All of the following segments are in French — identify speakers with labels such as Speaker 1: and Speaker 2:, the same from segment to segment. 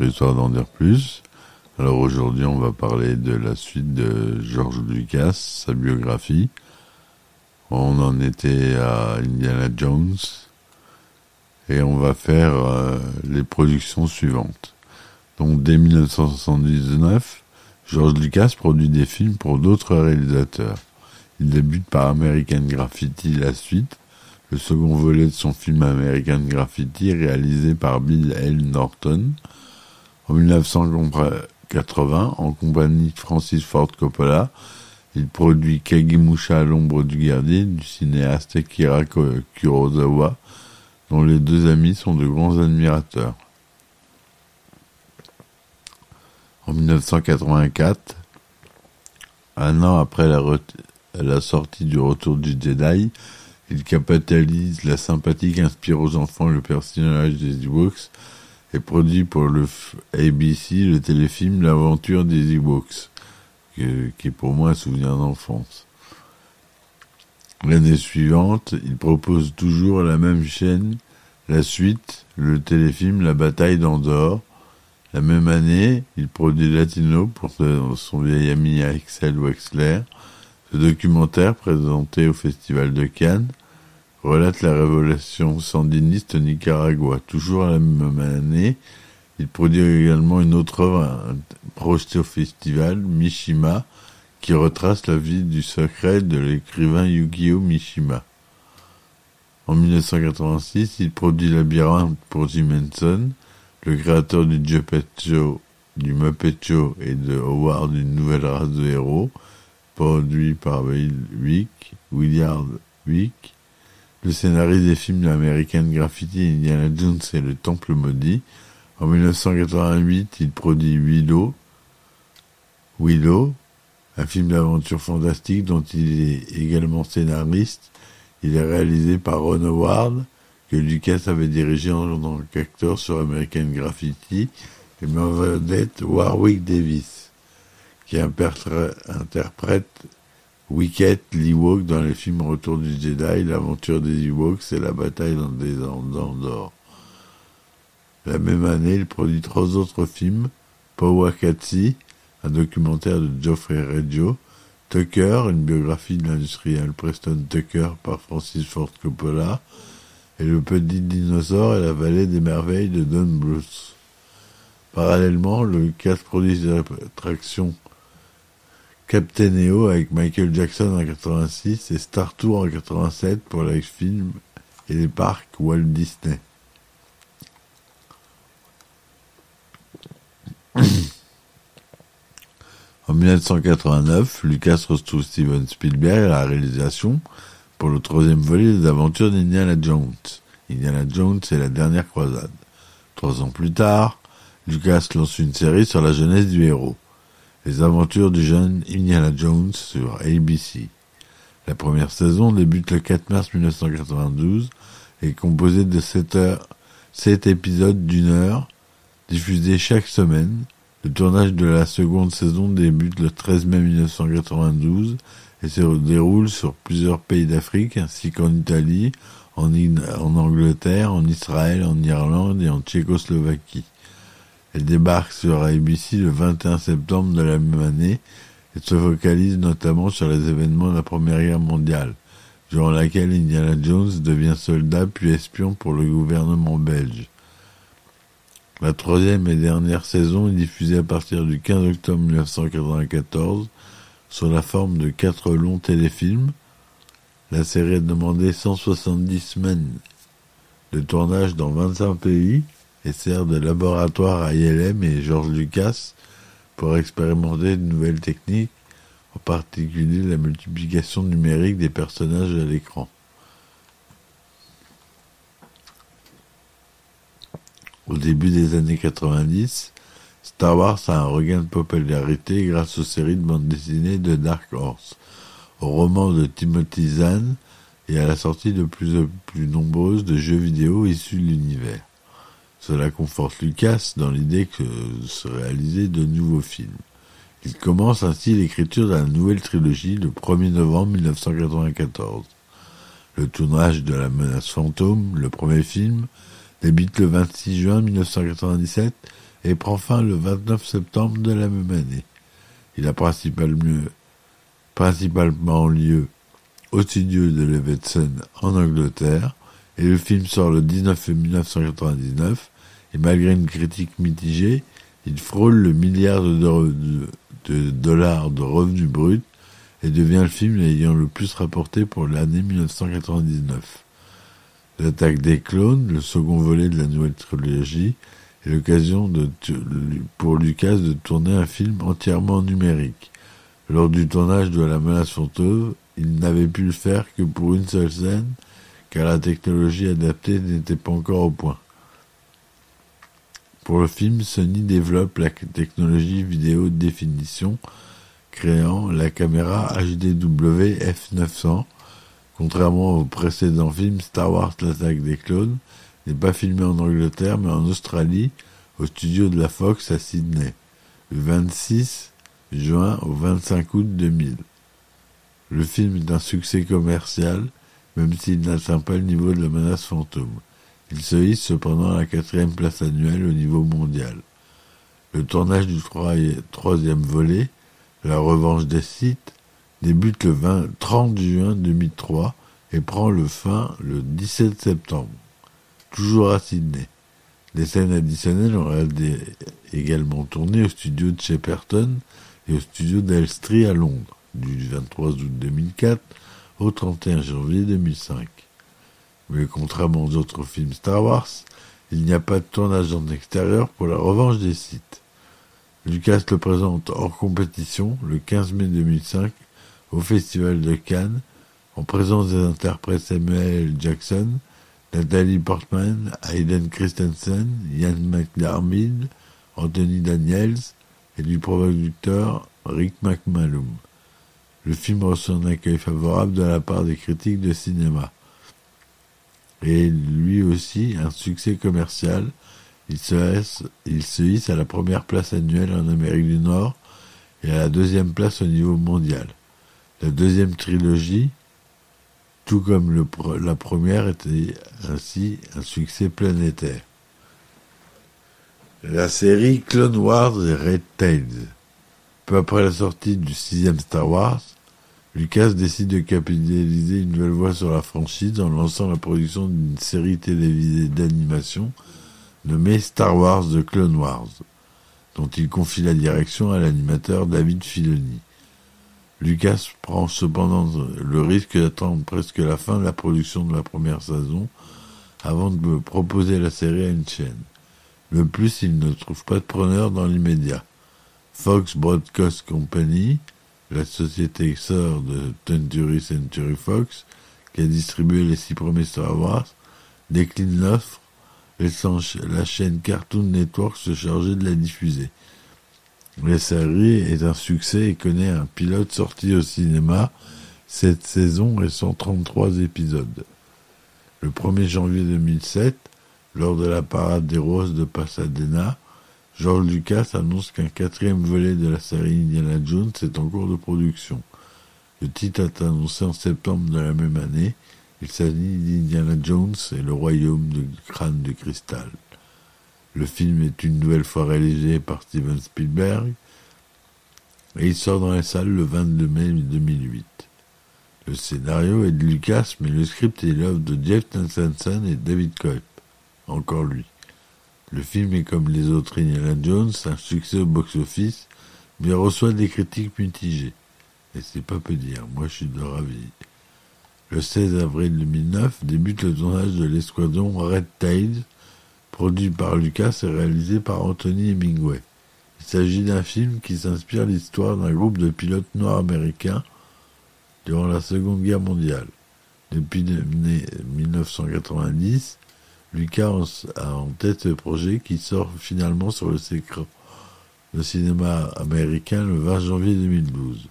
Speaker 1: Histoire d'en dire plus. Alors aujourd'hui, on va parler de la suite de George Lucas, sa biographie. On en était à Indiana Jones et on va faire euh, les productions suivantes. Donc dès 1979, George Lucas produit des films pour d'autres réalisateurs. Il débute par American Graffiti la suite, le second volet de son film American Graffiti réalisé par Bill L. Norton. En 1980, en compagnie de Francis Ford Coppola, il produit Kagemusha à l'ombre du gardien du cinéaste Akira Kurosawa, dont les deux amis sont de grands admirateurs. En 1984, un an après la, sortie du Retour du Jedi, il capitalise la sympathie qu'inspire aux enfants le personnage des Ewoks et produit pour le ABC le téléfilm L'aventure des Ewoks, qui est pour moi un souvenir d'enfance. L'année suivante, il propose toujours la même chaîne la suite, le téléfilm La bataille d'Andorre. La même année, il produit Latino pour son vieil ami Axel Wexler, ce documentaire, présenté au Festival de Cannes, relate la révolution sandiniste au Nicaragua. Toujours la même année, il produit également une autre œuvre projetée au festival, Mishima, qui retrace la vie du secret de l'écrivain Yukio Mishima. En 1986, il produit Labyrinthe pour Jim Henson, le créateur du Muppet du Muppet et de Howard, une nouvelle race de héros, produit par Wick, Williard Wick, le scénario des films d'American Graffiti, Indiana Jones et le Temple Maudit. En 1988, il produit Willow, Willow, un film d'aventure fantastique dont il est également scénariste. Il est réalisé par Ron Howard, que Lucas avait dirigé en tant qu'acteur sur American Graffiti, et ma vedette Warwick Davis qui interprète Wicket l'Ewok dans les films Retour du Jedi, l'aventure des Ewoks et la bataille dans des d'or. La même année, il produit trois autres films, Powakatsi, un documentaire de Geoffrey Reggio, Tucker, une biographie de l'industriel Preston Tucker par Francis Ford Coppola, et Le Petit Dinosaure et la Vallée des Merveilles de Don Bruce. Parallèlement, le cast produit des attractions Captain EO avec Michael Jackson en 86 et Star Tour en 87 pour les films et les parcs Walt Disney. en 1989, Lucas retrouve Steven Spielberg à la réalisation pour le troisième volet des aventures d'Indiana Jones. Indiana Jones et la dernière croisade. Trois ans plus tard, Lucas lance une série sur la jeunesse du héros. Les aventures du jeune Indiana Jones sur ABC. La première saison débute le 4 mars 1992 et est composée de 7, heures, 7 épisodes d'une heure diffusés chaque semaine. Le tournage de la seconde saison débute le 13 mai 1992 et se déroule sur plusieurs pays d'Afrique ainsi qu'en Italie, en, en Angleterre, en Israël, en Irlande et en Tchécoslovaquie. Elle débarque sur ABC le 21 septembre de la même année et se focalise notamment sur les événements de la Première Guerre mondiale, durant laquelle Indiana Jones devient soldat puis espion pour le gouvernement belge. La troisième et dernière saison est diffusée à partir du 15 octobre 1994 sous la forme de quatre longs téléfilms. La série a demandé 170 semaines de tournage dans 25 pays et sert de laboratoire à ILM et George Lucas pour expérimenter de nouvelles techniques, en particulier la multiplication numérique des personnages à l'écran. Au début des années 90, Star Wars a un regain de popularité grâce aux séries de bande dessinée de Dark Horse, aux romans de Timothy Zahn et à la sortie de plus en plus nombreuses de jeux vidéo issus de l'univers. Cela conforte Lucas dans l'idée que se réaliser de nouveaux films. Il commence ainsi l'écriture de la nouvelle trilogie le 1er novembre 1994. Le tournage de La menace fantôme, le premier film, débute le 26 juin 1997 et prend fin le 29 septembre de la même année. Il a principalement, lieu au studio de Levetson en Angleterre, et le film sort le 19 février 1999, et malgré une critique mitigée, il frôle le milliard de, dollars de revenus bruts et devient le film ayant le plus rapporté pour l'année 1999. L'attaque des clones, le second volet de la nouvelle trilogie, est l'occasion pour Lucas de tourner un film entièrement numérique. Lors du tournage de La menace fantôme, il n'avait pu le faire que pour une seule scène, car la technologie adaptée n'était pas encore au point. Pour le film, Sony développe la technologie vidéo définition, créant la caméra HDW F900. Contrairement au précédent film Star Wars l'attaque des clones, n'est pas filmé en Angleterre mais en Australie, au studio de la Fox à Sydney, le 26 juin au 25 août 2000. Le film est un succès commercial, même s'il n'atteint pas le niveau de la menace fantôme. Il se hisse cependant à la quatrième place annuelle au niveau mondial. Le tournage du troisième volet, La revanche des sites, débute le 20, 30 juin 2003 et prend le fin le 17 septembre, toujours à Sydney. Des scènes additionnelles ont été également tournées au studio de Shepperton et au studio d'Elstree à Londres, du 23 août 2004 au 31 janvier 2005. Mais contrairement aux autres films Star Wars, il n'y a pas de tournage en extérieur pour la revanche des sites. Lucas le présente hors compétition le 15 mai 2005 au Festival de Cannes en présence des interprètes Samuel Jackson, Nathalie Portman, Hayden Christensen, Ian McDermid, Anthony Daniels et du producteur Rick McMallum. Le film reçoit un accueil favorable de la part des critiques de cinéma. Et lui aussi un succès commercial. Il se, hisse à la première place annuelle en Amérique du Nord et à la deuxième place au niveau mondial. La deuxième trilogie, tout comme la première, était ainsi un succès planétaire. La série Clone Wars et Red Tails. Peu après la sortie du sixième Star Wars, Lucas décide de capitaliser une nouvelle voie sur la franchise en lançant la production d'une série télévisée d'animation nommée Star Wars The Clone Wars, dont il confie la direction à l'animateur David Filoni. Lucas prend cependant le risque d'attendre presque la fin de la production de la première saison avant de proposer la série à une chaîne. De plus, il ne trouve pas de preneur dans l'immédiat. Fox Broadcast Company, la société sœur de Century Century Fox, qui a distribué les six premiers Star Wars, décline l'offre, laissant la chaîne Cartoon Network se charger de la diffuser. La série est un succès et connaît un pilote sorti au cinéma cette saison et 133 épisodes. Le 1er janvier 2007, lors de la parade des roses de Pasadena, George Lucas annonce qu'un quatrième volet de la série Indiana Jones est en cours de production. Le titre est annoncé en septembre de la même année. Il s'agit d'Indiana Jones et le royaume du crâne de cristal. Le film est une nouvelle fois réalisé par Steven Spielberg et il sort dans les salles le 22 mai 2008. Le scénario est de Lucas, mais le script est l'œuvre de Jeff Nathanson et David Koepp. Encore lui. Le film est comme les autres Indiana Jones, un succès au box-office, mais reçoit des critiques mitigées. Et c'est pas peu dire, moi je suis de ravi. Le 16 avril 2009 débute le tournage de l'escadron Red Tails, produit par Lucas et réalisé par Anthony Hemingway. Il s'agit d'un film qui s'inspire l'histoire d'un groupe de pilotes noirs américains durant la Seconde Guerre mondiale. Depuis 1990, Lucas a en tête ce projet qui sort finalement sur le de cinéma américain le 20 janvier 2012.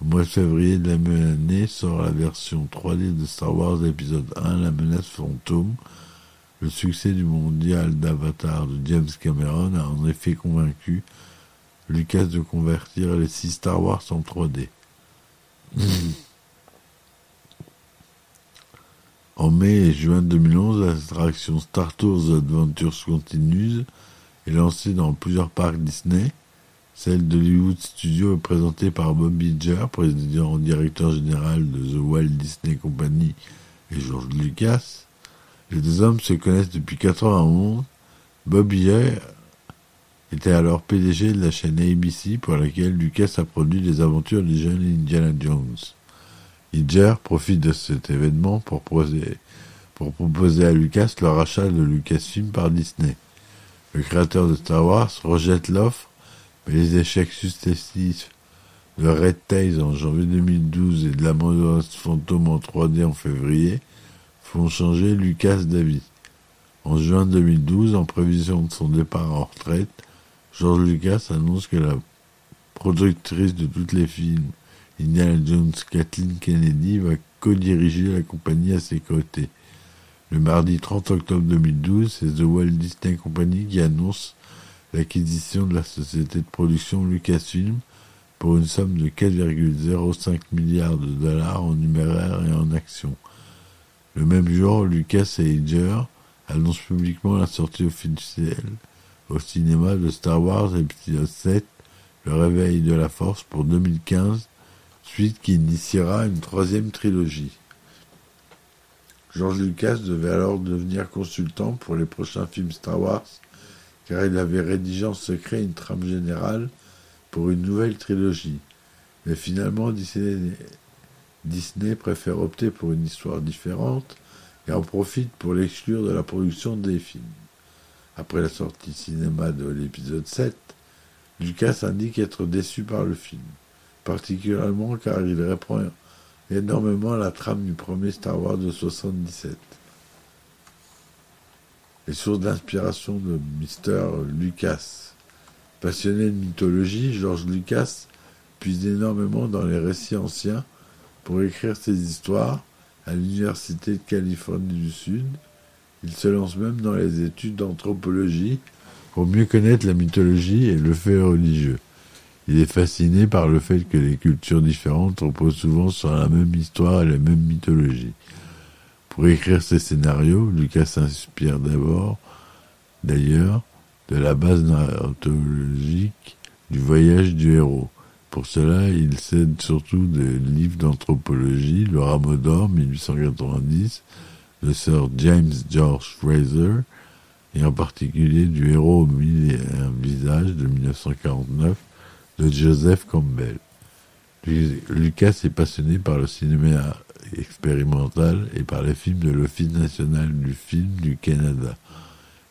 Speaker 1: Au mois de février de la même année sort la version 3D de Star Wars épisode 1, La menace fantôme. Le succès du mondial d'Avatar de James Cameron a en effet convaincu Lucas de convertir les six Star Wars en 3D. En mai et juin 2011, l'attraction Star Tours Adventures Continues est lancée dans plusieurs parcs Disney. Celle de Hollywood Studios est présentée par Bob Iger, président directeur général de The Walt Disney Company et George Lucas. Les deux hommes se connaissent depuis 91. Bob Iger était alors PDG de la chaîne ABC pour laquelle Lucas a produit les aventures du jeune Indiana Jones. Iger profite de cet événement pour proposer, à Lucas le rachat de Lucasfilm par Disney. Le créateur de Star Wars rejette l'offre, mais les échecs successifs de Red Tails en janvier 2012 et de la Phantom en 3D en février font changer Lucas d'avis. En juin 2012, en prévision de son départ en retraite, George Lucas annonce que la productrice de tous les films, Indiana Jones Kathleen Kennedy, va co-diriger la compagnie à ses côtés. Le mardi 30 octobre 2012, c'est The Walt Disney Company qui annonce l'acquisition de la société de production Lucasfilm pour une somme de 4,05 milliards de dollars en numéraire et en actions. Le même jour, Lucas et Iger annoncent publiquement la sortie officielle au cinéma de Star Wars épisode 7, Le réveil de la force pour 2015, suite qui initiera une troisième trilogie. George Lucas devait alors devenir consultant pour les prochains films Star Wars, car il avait rédigé en secret une trame générale pour une nouvelle trilogie. Mais finalement, Disney, préfère opter pour une histoire différente et en profite pour l'exclure de la production des films. Après la sortie cinéma de l'épisode 7, Lucas indique être déçu par le film, particulièrement car il reprend énormément la trame du premier Star Wars de 77. Les sources d'inspiration de Mr. Lucas. Passionné de mythologie, George Lucas puise énormément dans les récits anciens pour écrire ses histoires à l'Université de Californie du Sud. Il se lance même dans les études d'anthropologie pour mieux connaître la mythologie et le fait religieux. Il est fasciné par le fait que les cultures différentes reposent souvent sur la même histoire et la même mythologie. Pour écrire ses scénarios, Lucas s'inspire d'abord, d'ailleurs, de la base narratologique du voyage du héros. Pour cela, il s'aide surtout des livres d'anthropologie, Le Rameau d'Or, 1890, de Sir James George Fraser, et en particulier du héros au mille et un de 1949, de Joseph Campbell. Lucas est passionné par le cinéma expérimental et par les films de l'Office national du film du Canada.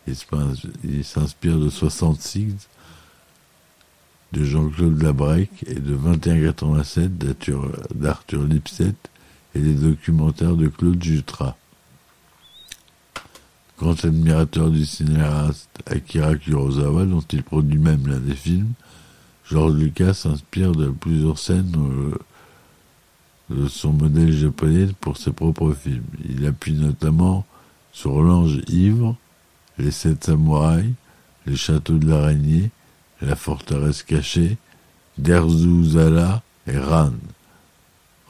Speaker 1: Il s'inspire de 66 de Jean-Claude Labrec et de 2187 d'Arthur Lipset et des documentaires de Claude Jutras. Grand admirateur du cinéaste Akira Kurosawa, dont il produit même l'un des films, George Lucas s'inspire de plusieurs scènes euh, de son modèle japonais pour ses propres films. Il appuie notamment sur L'Ange ivre, Les Sept Samouraïs, Les Châteaux de l'Araignée, La Forteresse cachée, Derzu Zala et Ran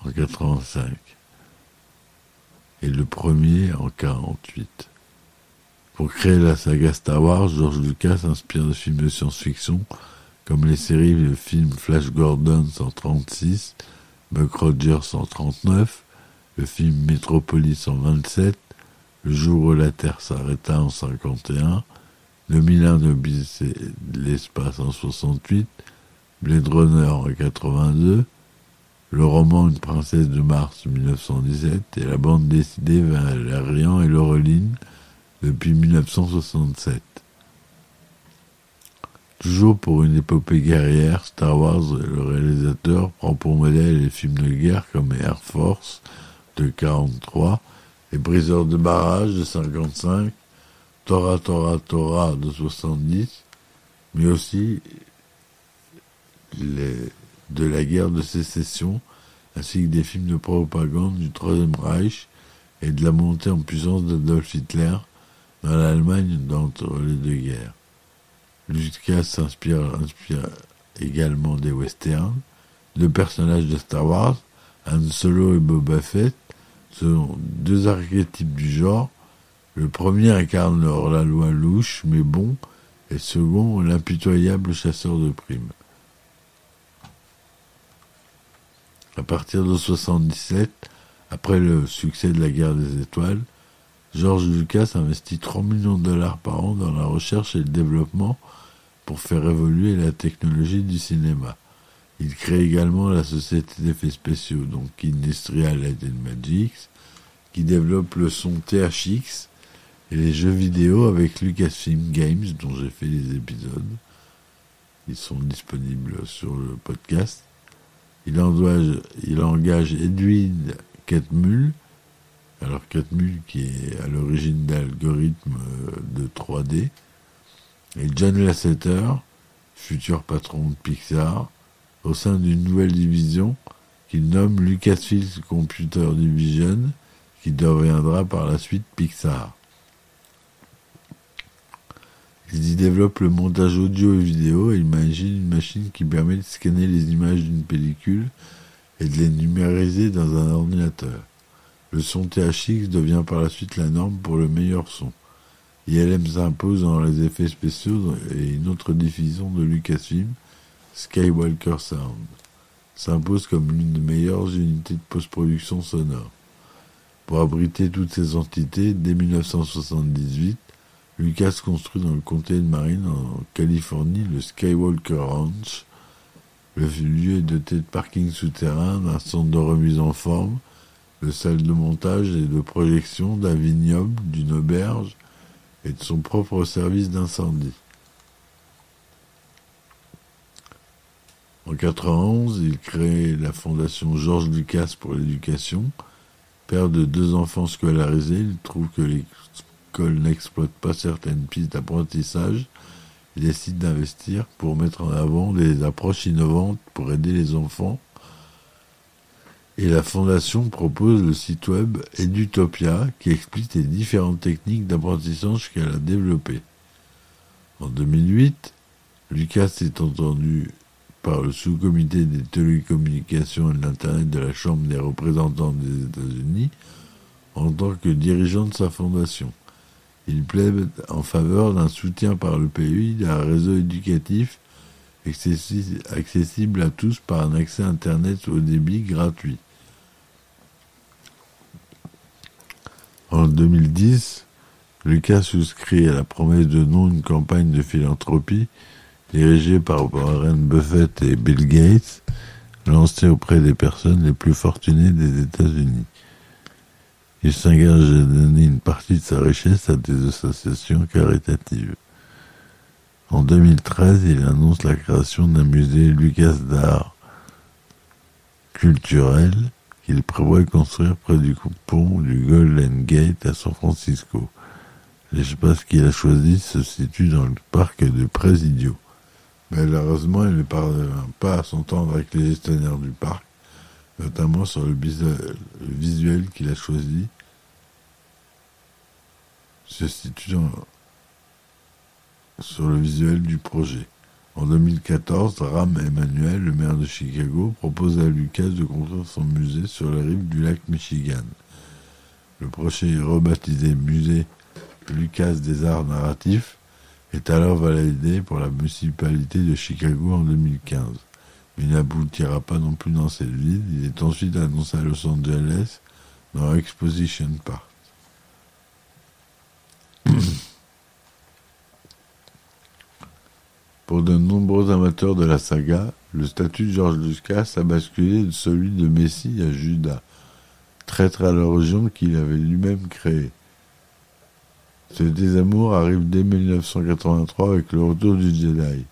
Speaker 1: en 85 et le premier en 48. Pour créer la saga Star Wars, George Lucas s'inspire de films de science-fiction comme les séries le film Flash Gordon 136, Buck Rogers 139, le film Metropolis en 27, Le jour où la Terre s'arrêta en 51, Le Milan de l'espace en 68, Blade Runner en 82, le roman Une princesse de Mars 1917 et la bande dessinée Valérian et Laureline depuis 1967. Toujours pour une épopée guerrière, Star Wars, le réalisateur, prend pour modèle les films de guerre comme Air Force de 43, et Briseur de barrage de 55, Tora Tora Tora de 70, mais aussi les, de la guerre de sécession, ainsi que des films de propagande du Troisième Reich et de la montée en puissance d'Adolf Hitler dans l'Allemagne d'entre les deux guerres. Lucas s'inspire également des westerns. Deux personnages de Star Wars, Han Solo et Boba Fett, sont deux archétypes du genre. Le premier incarne la loi louche mais bon et second, l'impitoyable chasseur de primes. À partir de 77, après le succès de la guerre des étoiles, George Lucas investit 3 millions de dollars par an dans la recherche et le développement pour faire évoluer la technologie du cinéma. Il crée également la société d'effets spéciaux, donc Industrial Light and Magics, qui développe le son THX et les jeux vidéo avec Lucasfilm Games, dont j'ai fait les épisodes. Ils sont disponibles sur le podcast. Il il engage Edwin Catmull, alors Catmull qui est à l'origine d'algorithmes de 3D, et John Lasseter, futur patron de Pixar, au sein d'une nouvelle division qu'il nomme Lucasfilm Computer Division, qui deviendra par la suite Pixar. Ils y développent le montage audio et vidéo et imaginent une machine qui permet de scanner les images d'une pellicule et de les numériser dans un ordinateur. Le son THX devient par la suite la norme pour le meilleur son. ILM s'impose dans les effets spéciaux et une autre diffusion de Lucasfilm, Skywalker Sound, s'impose comme l'une des meilleures unités de post-production sonore. Pour abriter toutes ces entités, dès 1978, Lucas construit dans le comté de Marine, en Californie, le Skywalker Ranch. Le lieu est doté de parking souterrain, d'un centre de remise en forme, de salles de montage et de projection, d'un vignoble, d'une auberge et de son propre service d'incendie. En 1991, il crée la fondation Georges Lucas pour l'éducation. Père de deux enfants scolarisés, il trouve que l'école n'exploite pas certaines pistes d'apprentissage. Il décide d'investir pour mettre en avant des approches innovantes pour aider les enfants. Et la fondation propose le site web Edutopia qui explique les différentes techniques d'apprentissage qu'elle a développées. En 2008, Lucas est entendu par le sous-comité des télécommunications et de l'Internet de la Chambre des représentants des États-Unis en tant que dirigeant de sa fondation. Il plaide en faveur d'un soutien par le pays d'un réseau éducatif accessible à tous par un accès Internet au débit gratuit. En 2010, Lucas souscrit à la promesse de non une campagne de philanthropie dirigé par Warren Buffett et Bill Gates, lancé auprès des personnes les plus fortunées des États-Unis. Il s'engage à donner une partie de sa richesse à des associations caritatives. En 2013, il annonce la création d'un musée Lucas d'art culturel qu'il prévoit construire près du pont du Golden Gate à San Francisco. L'espace qu'il a choisi se situe dans le parc de Presidio. Malheureusement, il ne parvient pas à s'entendre avec les gestionnaires du parc, notamment sur le visuel qu'il a choisi, se sur le visuel du projet. En 2014, Ram Emmanuel, le maire de Chicago, propose à Lucas de construire son musée sur les rives du lac Michigan. Le projet rebaptisé Musée Lucas des Arts Narratifs est alors validé pour la municipalité de Chicago en 2015, mais n'aboutira pas non plus dans cette ville. Il est ensuite annoncé à Los Angeles dans Exposition Park. Pour de nombreux amateurs de la saga, le statut de George Lucas a basculé de celui de Messie à Judas, traître à l'origine qu'il avait lui-même créé. Ce désamour arrive dès 1983 avec le retour du Jedi.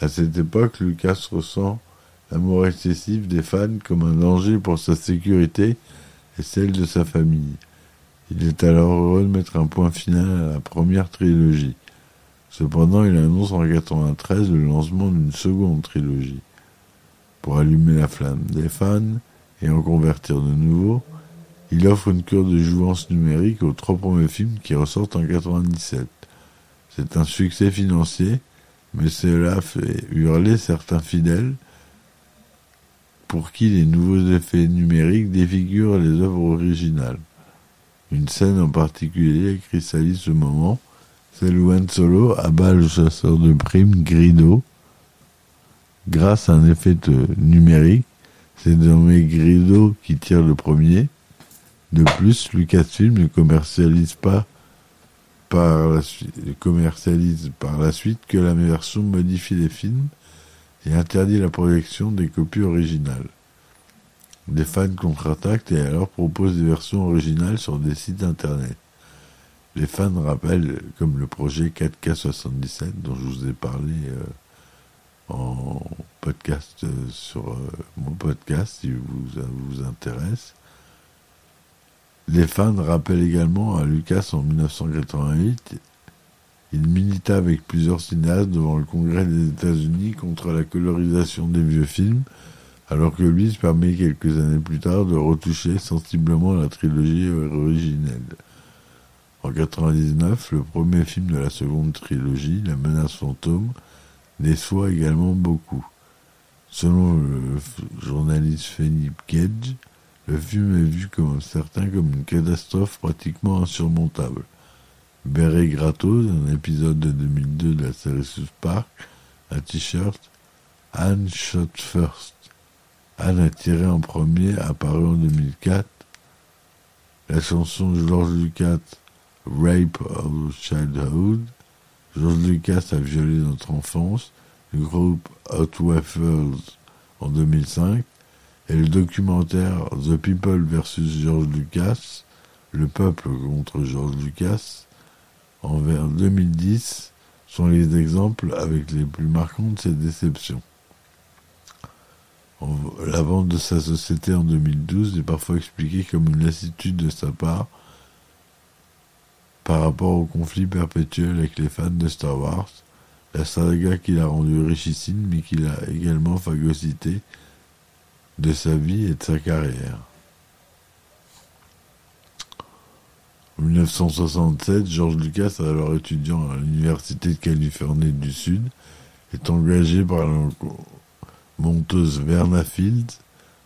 Speaker 1: À cette époque, Lucas ressent l'amour excessif des fans comme un danger pour sa sécurité et celle de sa famille. Il est alors heureux de mettre un point final à la première trilogie. Cependant, il annonce en 1993 le lancement d'une seconde trilogie. Pour allumer la flamme des fans et en convertir de nouveaux, il offre une cure de jouance numérique aux trois premiers films qui ressortent en 97. C'est un succès financier, mais cela fait hurler certains fidèles pour qui les nouveaux effets numériques défigurent les œuvres originales. Une scène en particulier cristallise ce moment, où Han Solo abat le chasseur de primes Grido. Grâce à un effet numérique, c'est désormais Grido qui tire le premier. De plus, Lucasfilm ne commercialise pas par la suite, commercialise par la suite que la version modifie des films et interdit la projection des copies originales. Des fans contre-attaquent et alors proposent des versions originales sur des sites internet. Les fans rappellent, comme le projet 4K77 dont je vous ai parlé euh, en podcast euh, sur euh, mon podcast si vous, vous intéresse, les fans rappellent également à Lucas en 1988, il milita avec plusieurs cinéastes devant le Congrès des États-Unis contre la colorisation des vieux films, alors que lui se permet quelques années plus tard de retoucher sensiblement la trilogie originelle. En 1999, le premier film de la seconde trilogie, La menace fantôme, déçoit également beaucoup. Selon le journaliste Philip Gage, le film est vu comme certains comme une catastrophe pratiquement insurmontable. Beret Gratos, un épisode de 2002 de la série South Park, un t-shirt Anne Shot First. Anne a tiré en premier, apparu en 2004. La chanson George Lucas, Rape of Childhood. George Lucas a violé notre enfance. Le groupe Hot Waffles en 2005 et le documentaire The People versus George Lucas, le peuple contre George Lucas, en 2010, sont les exemples avec les plus marquants de ces déceptions. La vente de sa société en 2012 est parfois expliquée comme une lassitude de sa part par rapport au conflit perpétuel avec les fans de Star Wars, la saga qui l'a rendu richissime mais qui l'a également phagocyté de sa vie et de sa carrière. En 1967, George Lucas, alors étudiant à l'Université de Californie du Sud, est engagé par la monteuse Verna Fields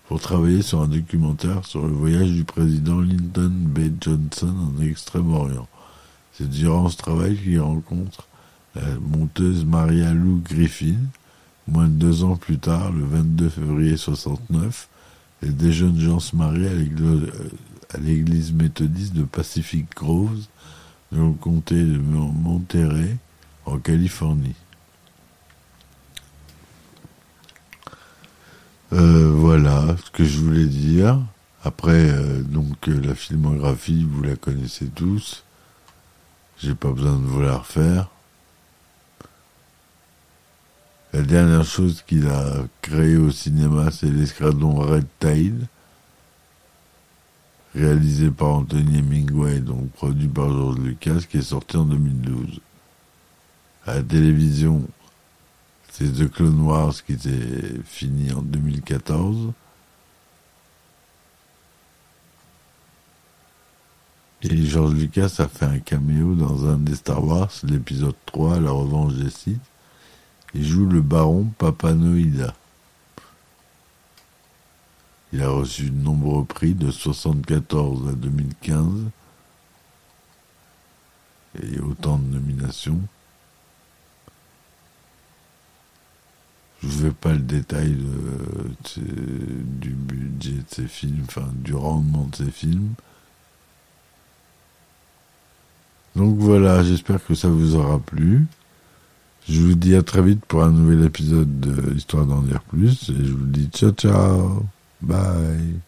Speaker 1: pour travailler sur un documentaire sur le voyage du président Lyndon B. Johnson en Extrême-Orient. C'est durant ce travail qu'il rencontre la monteuse Maria Lou Griffin, Moins de deux ans plus tard, le 22 février 69, les deux jeunes gens se marient à l'église méthodiste de Pacific Groves, dans le comté de Monterey, en Californie. Euh, voilà ce que je voulais dire. Après, euh, donc euh, la filmographie, vous la connaissez tous. J'ai pas besoin de vous la refaire. La dernière chose qu'il a créé au cinéma, c'est l'escadron Red Tide, réalisé par Anthony Hemingway, donc produit par George Lucas, qui est sorti en 2012. À la télévision, c'est The Clone Wars qui était fini en 2014. Et George Lucas a fait un caméo dans un des Star Wars, l'épisode 3, La revanche des Sith. Il joue le baron Papanoïda. Il a reçu de nombreux prix de 1974 à 2015 et autant de nominations. Je ne fais pas le détail du budget de ces films, enfin du rendement de ces films. Donc voilà, j'espère que ça vous aura plu. Je vous dis à très vite pour un nouvel épisode de Histoire d'en dire plus. Et je vous dis ciao ciao. Bye.